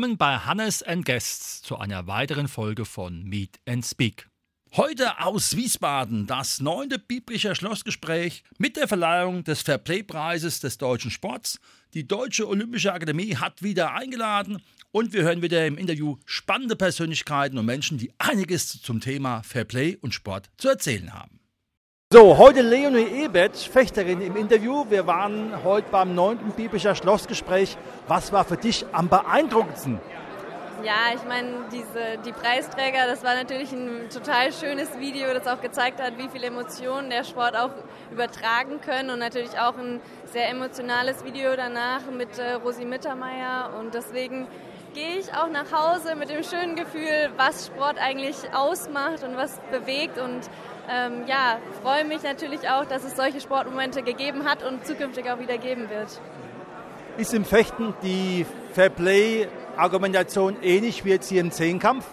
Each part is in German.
Willkommen bei Hannes and Guests zu einer weiteren Folge von Meet and Speak. Heute aus Wiesbaden das neunte biblische Schlossgespräch mit der Verleihung des Fairplay-Preises des deutschen Sports. Die Deutsche Olympische Akademie hat wieder eingeladen und wir hören wieder im Interview spannende Persönlichkeiten und Menschen, die einiges zum Thema Fairplay und Sport zu erzählen haben. So, heute Leonie Ebert, Fechterin im Interview. Wir waren heute beim neunten biblischer Schlossgespräch. Was war für dich am beeindruckendsten? Ja, ich meine, diese, die Preisträger, das war natürlich ein total schönes Video, das auch gezeigt hat, wie viele Emotionen der Sport auch übertragen können und natürlich auch ein sehr emotionales Video danach mit äh, Rosi Mittermeier und deswegen gehe ich auch nach Hause mit dem schönen Gefühl, was Sport eigentlich ausmacht und was bewegt und ähm, ja, freue mich natürlich auch, dass es solche Sportmomente gegeben hat und zukünftig auch wieder geben wird. Ist im Fechten die Fairplay-Argumentation ähnlich wie jetzt hier im Zehnkampf?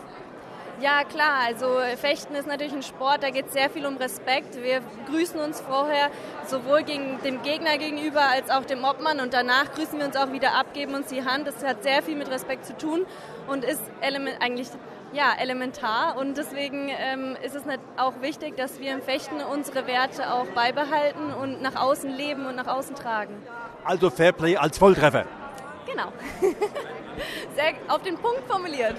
Ja, klar. Also Fechten ist natürlich ein Sport, da geht es sehr viel um Respekt. Wir grüßen uns vorher sowohl gegen dem Gegner gegenüber als auch dem Obmann und danach grüßen wir uns auch wieder ab, geben uns die Hand. Das hat sehr viel mit Respekt zu tun und ist element, eigentlich ja, elementar und deswegen ähm, ist es auch wichtig, dass wir im Fechten unsere Werte auch beibehalten und nach außen leben und nach außen tragen. Also Fairplay als Volltreffer. Genau. Sehr auf den Punkt formuliert.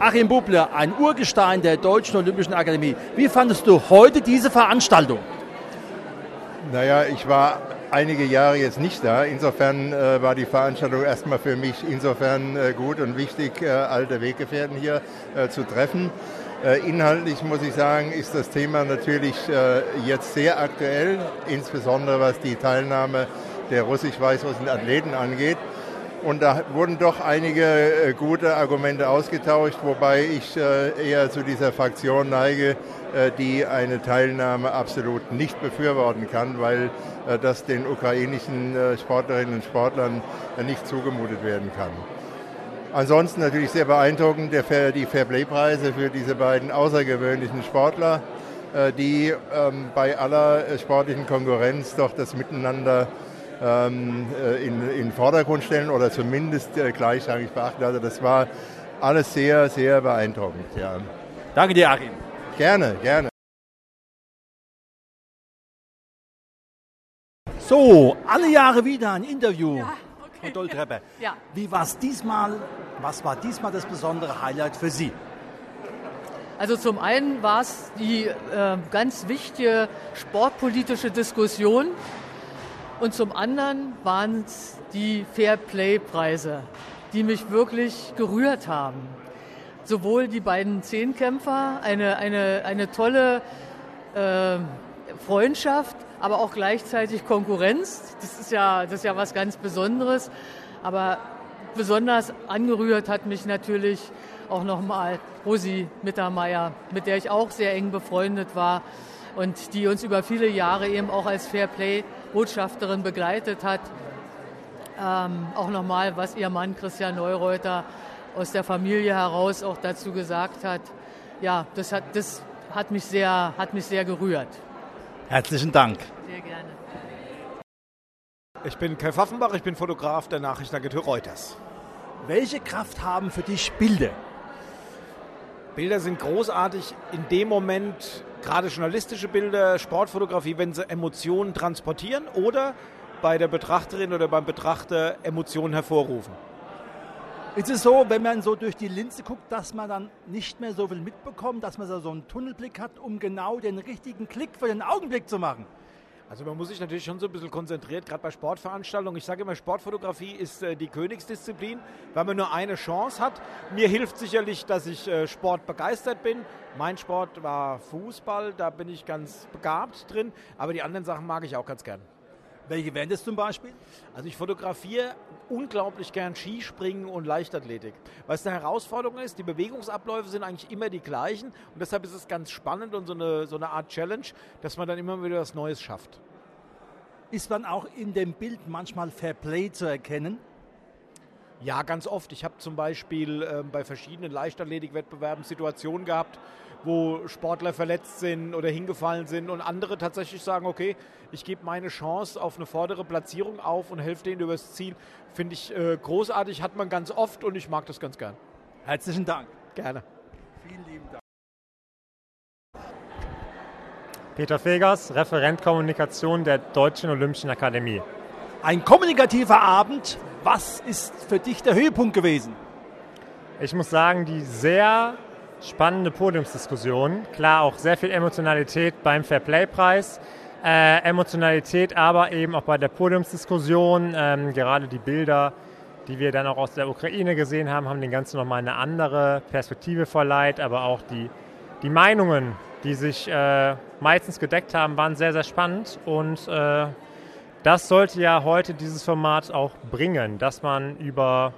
Achim Bubler, ein Urgestein der Deutschen Olympischen Akademie. Wie fandest du heute diese Veranstaltung? Naja, ich war einige Jahre jetzt nicht da. Insofern äh, war die Veranstaltung erstmal für mich insofern äh, gut und wichtig, äh, alte Weggefährten hier äh, zu treffen. Äh, inhaltlich muss ich sagen, ist das Thema natürlich äh, jetzt sehr aktuell, insbesondere was die Teilnahme der russisch-weißrussischen Athleten angeht. Und da wurden doch einige gute Argumente ausgetauscht, wobei ich eher zu dieser Fraktion neige, die eine Teilnahme absolut nicht befürworten kann, weil äh, das den ukrainischen äh, Sportlerinnen und Sportlern äh, nicht zugemutet werden kann. Ansonsten natürlich sehr beeindruckend die Fairplay-Preise für diese beiden außergewöhnlichen Sportler, die ähm, bei aller sportlichen Konkurrenz doch das Miteinander ähm, in, in den Vordergrund stellen oder zumindest gleichrangig beachten. Also das war alles sehr, sehr beeindruckend. Ja. Danke dir, Achim. Gerne, gerne. So, alle Jahre wieder ein Interview. Ja, okay. Von Treppe. Ja. Wie war es diesmal? Was war diesmal das besondere Highlight für Sie? Also zum einen war es die äh, ganz wichtige sportpolitische Diskussion und zum anderen waren es die Fair-Play-Preise, die mich wirklich gerührt haben. Sowohl die beiden Zehnkämpfer, eine, eine, eine tolle äh, Freundschaft, aber auch gleichzeitig Konkurrenz. Das ist ja, das ist ja was ganz Besonderes. Aber besonders angerührt hat mich natürlich auch nochmal Rosi Mittermeier, mit der ich auch sehr eng befreundet war und die uns über viele Jahre eben auch als Fairplay-Botschafterin begleitet hat. Ähm, auch nochmal, was ihr Mann Christian Neureuter aus der Familie heraus auch dazu gesagt hat. Ja, das hat, das hat, mich, sehr, hat mich sehr gerührt. Herzlichen Dank. Sehr gerne. Ich bin Kai Pfaffenbach, ich bin Fotograf der Nachrichtenagentur Reuters. Welche Kraft haben für dich Bilder? Bilder sind großartig in dem Moment, gerade journalistische Bilder, Sportfotografie, wenn sie Emotionen transportieren oder bei der Betrachterin oder beim Betrachter Emotionen hervorrufen. Ist es so, wenn man so durch die Linse guckt, dass man dann nicht mehr so viel mitbekommt, dass man so einen Tunnelblick hat, um genau den richtigen Klick für den Augenblick zu machen? Also man muss sich natürlich schon so ein bisschen konzentriert, gerade bei Sportveranstaltungen. Ich sage immer, Sportfotografie ist äh, die Königsdisziplin, weil man nur eine Chance hat. Mir hilft sicherlich, dass ich äh, Sport begeistert bin. Mein Sport war Fußball, da bin ich ganz begabt drin, aber die anderen Sachen mag ich auch ganz gern. Welche wären das zum Beispiel? Also ich fotografiere unglaublich gern Skispringen und Leichtathletik. Was eine Herausforderung ist, die Bewegungsabläufe sind eigentlich immer die gleichen und deshalb ist es ganz spannend und so eine, so eine Art Challenge, dass man dann immer wieder was Neues schafft. Ist man auch in dem Bild manchmal Fair Play zu erkennen? Ja, ganz oft. Ich habe zum Beispiel äh, bei verschiedenen Leichtathletikwettbewerben Situationen gehabt, wo Sportler verletzt sind oder hingefallen sind und andere tatsächlich sagen, okay, ich gebe meine Chance auf eine vordere Platzierung auf und helfe denen übers Ziel. Finde ich äh, großartig, hat man ganz oft und ich mag das ganz gern. Herzlichen Dank. Gerne. Vielen lieben Dank. Peter Fegers, Referent Kommunikation der Deutschen Olympischen Akademie. Ein kommunikativer Abend. Was ist für dich der Höhepunkt gewesen? Ich muss sagen, die sehr spannende Podiumsdiskussion. Klar, auch sehr viel Emotionalität beim Fairplay-Preis. Äh, Emotionalität aber eben auch bei der Podiumsdiskussion. Ähm, gerade die Bilder, die wir dann auch aus der Ukraine gesehen haben, haben den Ganzen nochmal eine andere Perspektive verleiht. Aber auch die, die Meinungen, die sich äh, meistens gedeckt haben, waren sehr, sehr spannend. Und äh, das sollte ja heute dieses Format auch bringen, dass man über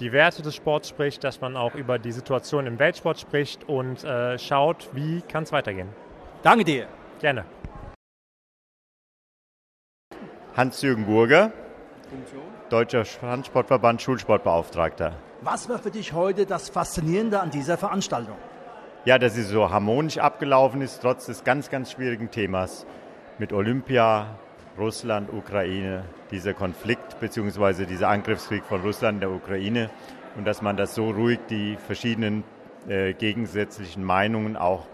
die Werte des Sports spricht, dass man auch über die Situation im Weltsport spricht und äh, schaut, wie kann es weitergehen. Danke dir. Gerne. Hans-Jürgen Burger, Deutscher Handsportverband Schulsportbeauftragter. Was war für dich heute das Faszinierende an dieser Veranstaltung? Ja, dass sie so harmonisch abgelaufen ist, trotz des ganz, ganz schwierigen Themas mit Olympia, Russland, Ukraine, dieser Konflikt bzw. dieser Angriffskrieg von Russland der Ukraine und dass man das so ruhig die verschiedenen äh, gegensätzlichen Meinungen auch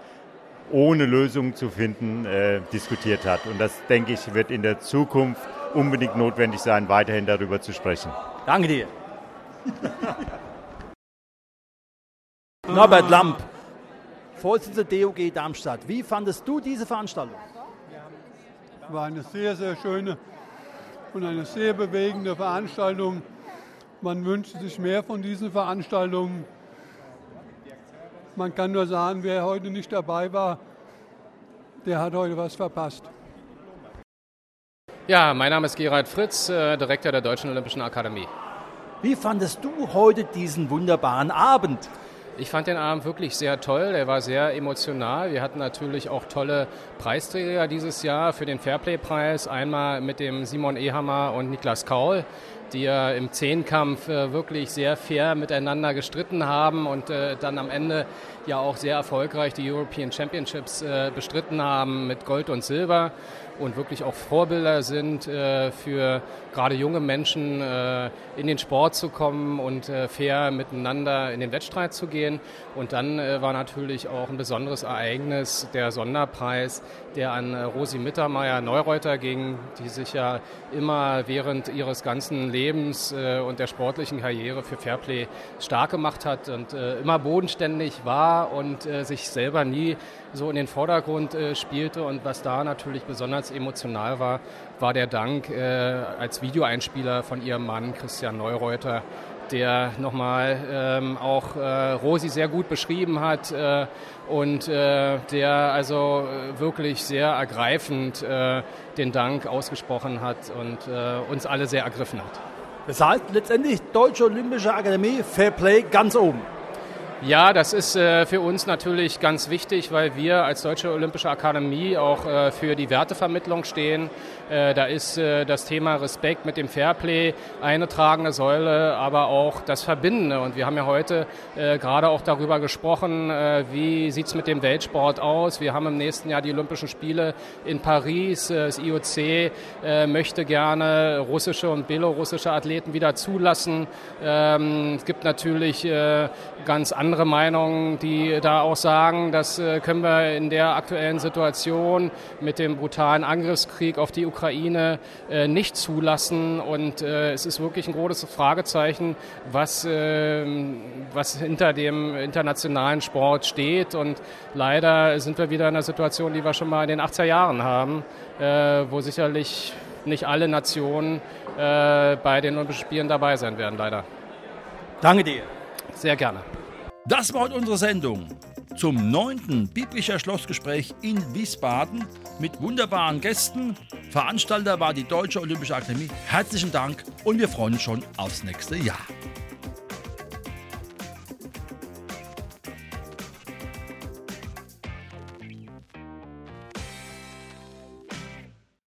ohne Lösungen zu finden äh, diskutiert hat. Und das, denke ich, wird in der Zukunft unbedingt notwendig sein, weiterhin darüber zu sprechen. Danke dir. Norbert Lamp, Vorsitzender DOG Darmstadt. Wie fandest du diese Veranstaltung? War eine sehr, sehr schöne und eine sehr bewegende Veranstaltung. Man wünscht sich mehr von diesen Veranstaltungen. Man kann nur sagen, wer heute nicht dabei war, der hat heute was verpasst. Ja, mein Name ist Gerald Fritz, äh, Direktor der Deutschen Olympischen Akademie. Wie fandest du heute diesen wunderbaren Abend? Ich fand den Abend wirklich sehr toll. Er war sehr emotional. Wir hatten natürlich auch tolle Preisträger dieses Jahr für den Fairplay-Preis. Einmal mit dem Simon Ehammer und Niklas Kaul, die ja im Zehnkampf äh, wirklich sehr fair miteinander gestritten haben und äh, dann am Ende ja auch sehr erfolgreich die European Championships äh, bestritten haben mit Gold und Silber und wirklich auch Vorbilder sind äh, für gerade junge Menschen äh, in den Sport zu kommen und äh, fair miteinander in den Wettstreit zu gehen. Und dann äh, war natürlich auch ein besonderes Ereignis der Sonderpreis, der an äh, Rosi Mittermeier Neureuter ging, die sich ja immer während ihres ganzen Lebens äh, und der sportlichen Karriere für Fairplay stark gemacht hat und immer bodenständig war und sich selber nie so in den Vordergrund äh, spielte und was da natürlich besonders emotional war, war der Dank äh, als Videoeinspieler von ihrem Mann Christian Neureuter, der nochmal ähm, auch äh, Rosi sehr gut beschrieben hat äh, und äh, der also äh, wirklich sehr ergreifend äh, den Dank ausgesprochen hat und äh, uns alle sehr ergriffen hat. Das heißt letztendlich Deutsche Olympische Akademie Fair Play ganz oben. Ja, das ist äh, für uns natürlich ganz wichtig, weil wir als Deutsche Olympische Akademie auch äh, für die Wertevermittlung stehen. Äh, da ist das Thema Respekt mit dem Fairplay eine tragende Säule, aber auch das Verbindende. Und wir haben ja heute gerade auch darüber gesprochen, wie sieht's mit dem Weltsport aus. Wir haben im nächsten Jahr die Olympischen Spiele in Paris. Das IOC möchte gerne russische und belarussische Athleten wieder zulassen. Ähm, es gibt natürlich ganz andere andere Meinungen, die da auch sagen, das äh, können wir in der aktuellen Situation mit dem brutalen Angriffskrieg auf die Ukraine äh, nicht zulassen. Und äh, es ist wirklich ein großes Fragezeichen, was, was hinter dem internationalen Sport steht. Und leider sind wir wieder in einer Situation, die wir schon mal in den 80er Jahren haben, wo sicherlich nicht alle Nationen bei den Olympischen Spielen dabei sein werden, leider. Danke dir. Sehr gerne. Das war heute unsere Sendung. zum neunten Biblischer Schlossgespräch in Wiesbaden mit wunderbaren Gästen. Veranstalter war die Deutsche Olympische Akademie. Herzlichen Dank und wir freuen uns schon aufs nächste Jahr.